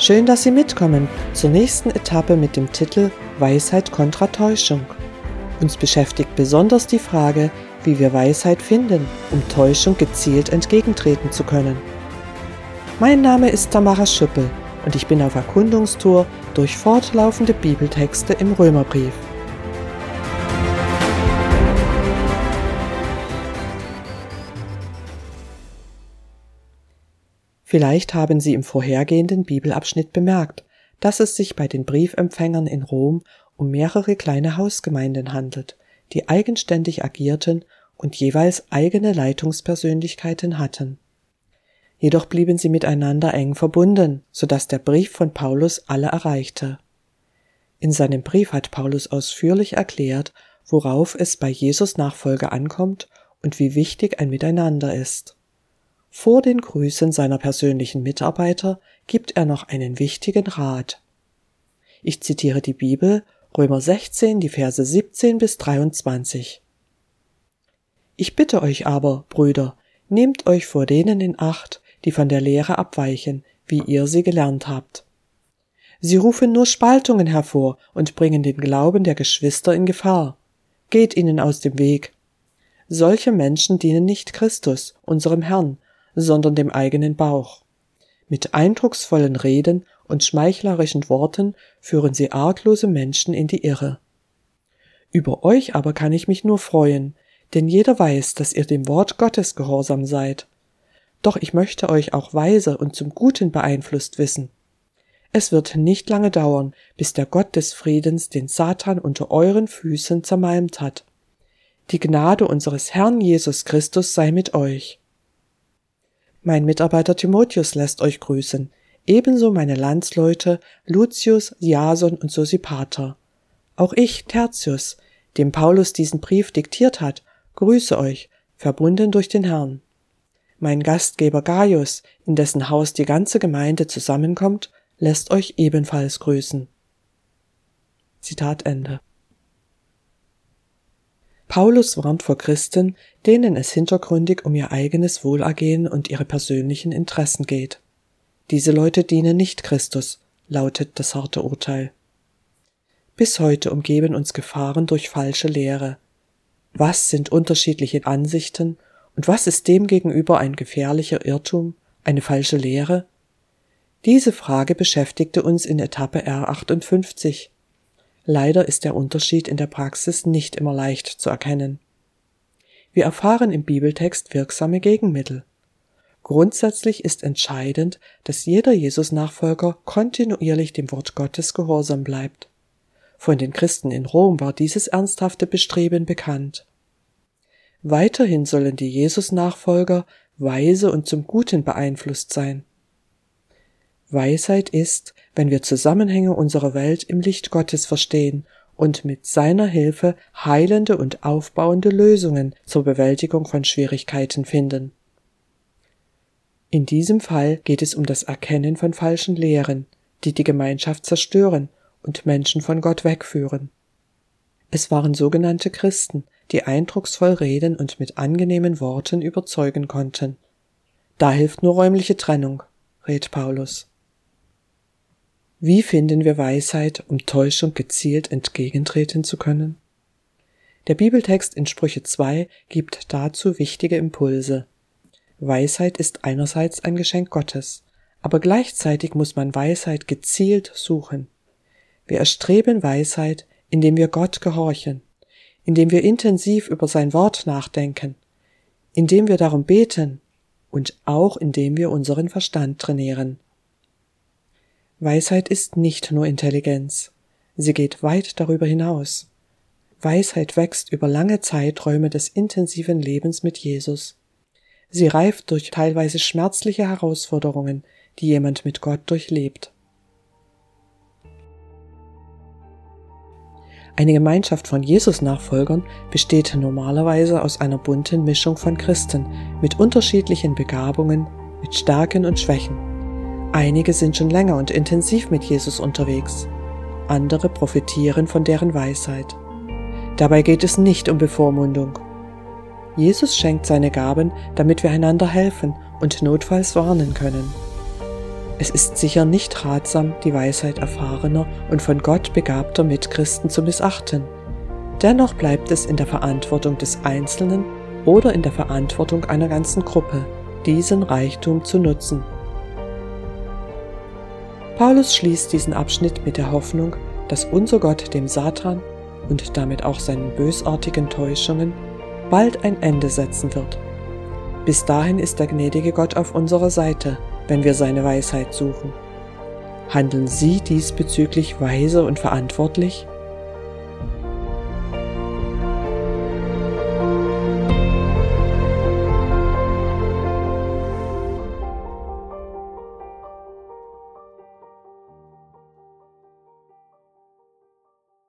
Schön, dass Sie mitkommen zur nächsten Etappe mit dem Titel Weisheit kontra Täuschung. Uns beschäftigt besonders die Frage, wie wir Weisheit finden, um Täuschung gezielt entgegentreten zu können. Mein Name ist Tamara Schüppel und ich bin auf Erkundungstour durch fortlaufende Bibeltexte im Römerbrief. Vielleicht haben Sie im vorhergehenden Bibelabschnitt bemerkt, dass es sich bei den Briefempfängern in Rom um mehrere kleine Hausgemeinden handelt, die eigenständig agierten und jeweils eigene Leitungspersönlichkeiten hatten. Jedoch blieben sie miteinander eng verbunden, so dass der Brief von Paulus alle erreichte. In seinem Brief hat Paulus ausführlich erklärt, worauf es bei Jesus Nachfolge ankommt und wie wichtig ein Miteinander ist. Vor den Grüßen seiner persönlichen Mitarbeiter gibt er noch einen wichtigen Rat. Ich zitiere die Bibel, Römer 16, die Verse 17 bis 23. Ich bitte euch aber, Brüder, nehmt euch vor denen in Acht, die von der Lehre abweichen, wie ihr sie gelernt habt. Sie rufen nur Spaltungen hervor und bringen den Glauben der Geschwister in Gefahr. Geht ihnen aus dem Weg. Solche Menschen dienen nicht Christus, unserem Herrn, sondern dem eigenen Bauch. Mit eindrucksvollen Reden und schmeichlerischen Worten führen sie arglose Menschen in die Irre. Über euch aber kann ich mich nur freuen, denn jeder weiß, dass ihr dem Wort Gottes gehorsam seid. Doch ich möchte euch auch weise und zum Guten beeinflusst wissen. Es wird nicht lange dauern, bis der Gott des Friedens den Satan unter euren Füßen zermalmt hat. Die Gnade unseres Herrn Jesus Christus sei mit euch. Mein Mitarbeiter Timotheus lässt euch grüßen, ebenso meine Landsleute Lucius, Jason und Sosipater. Auch ich, Tertius, dem Paulus diesen Brief diktiert hat, grüße euch, verbunden durch den Herrn. Mein Gastgeber Gaius, in dessen Haus die ganze Gemeinde zusammenkommt, lässt euch ebenfalls grüßen. Zitat Ende. Paulus warnt vor Christen, denen es hintergründig um ihr eigenes Wohlergehen und ihre persönlichen Interessen geht. Diese Leute dienen nicht Christus, lautet das harte Urteil. Bis heute umgeben uns Gefahren durch falsche Lehre. Was sind unterschiedliche Ansichten und was ist demgegenüber ein gefährlicher Irrtum, eine falsche Lehre? Diese Frage beschäftigte uns in Etappe R58. Leider ist der Unterschied in der Praxis nicht immer leicht zu erkennen. Wir erfahren im Bibeltext wirksame Gegenmittel. Grundsätzlich ist entscheidend, dass jeder Jesus-Nachfolger kontinuierlich dem Wort Gottes gehorsam bleibt. Von den Christen in Rom war dieses ernsthafte Bestreben bekannt. Weiterhin sollen die Jesus-Nachfolger weise und zum Guten beeinflusst sein. Weisheit ist, wenn wir Zusammenhänge unserer Welt im Licht Gottes verstehen und mit seiner Hilfe heilende und aufbauende Lösungen zur Bewältigung von Schwierigkeiten finden. In diesem Fall geht es um das Erkennen von falschen Lehren, die die Gemeinschaft zerstören und Menschen von Gott wegführen. Es waren sogenannte Christen, die eindrucksvoll reden und mit angenehmen Worten überzeugen konnten. Da hilft nur räumliche Trennung, rät Paulus. Wie finden wir Weisheit, um Täuschung gezielt entgegentreten zu können? Der Bibeltext in Sprüche 2 gibt dazu wichtige Impulse. Weisheit ist einerseits ein Geschenk Gottes, aber gleichzeitig muss man Weisheit gezielt suchen. Wir erstreben Weisheit, indem wir Gott gehorchen, indem wir intensiv über sein Wort nachdenken, indem wir darum beten und auch indem wir unseren Verstand trainieren. Weisheit ist nicht nur Intelligenz, sie geht weit darüber hinaus. Weisheit wächst über lange Zeiträume des intensiven Lebens mit Jesus. Sie reift durch teilweise schmerzliche Herausforderungen, die jemand mit Gott durchlebt. Eine Gemeinschaft von Jesus-Nachfolgern besteht normalerweise aus einer bunten Mischung von Christen mit unterschiedlichen Begabungen, mit Stärken und Schwächen. Einige sind schon länger und intensiv mit Jesus unterwegs, andere profitieren von deren Weisheit. Dabei geht es nicht um Bevormundung. Jesus schenkt seine Gaben, damit wir einander helfen und notfalls warnen können. Es ist sicher nicht ratsam, die Weisheit erfahrener und von Gott begabter Mitchristen zu missachten. Dennoch bleibt es in der Verantwortung des Einzelnen oder in der Verantwortung einer ganzen Gruppe, diesen Reichtum zu nutzen. Paulus schließt diesen Abschnitt mit der Hoffnung, dass unser Gott dem Satan und damit auch seinen bösartigen Täuschungen bald ein Ende setzen wird. Bis dahin ist der gnädige Gott auf unserer Seite – wenn wir seine Weisheit suchen. Handeln Sie diesbezüglich weise und verantwortlich?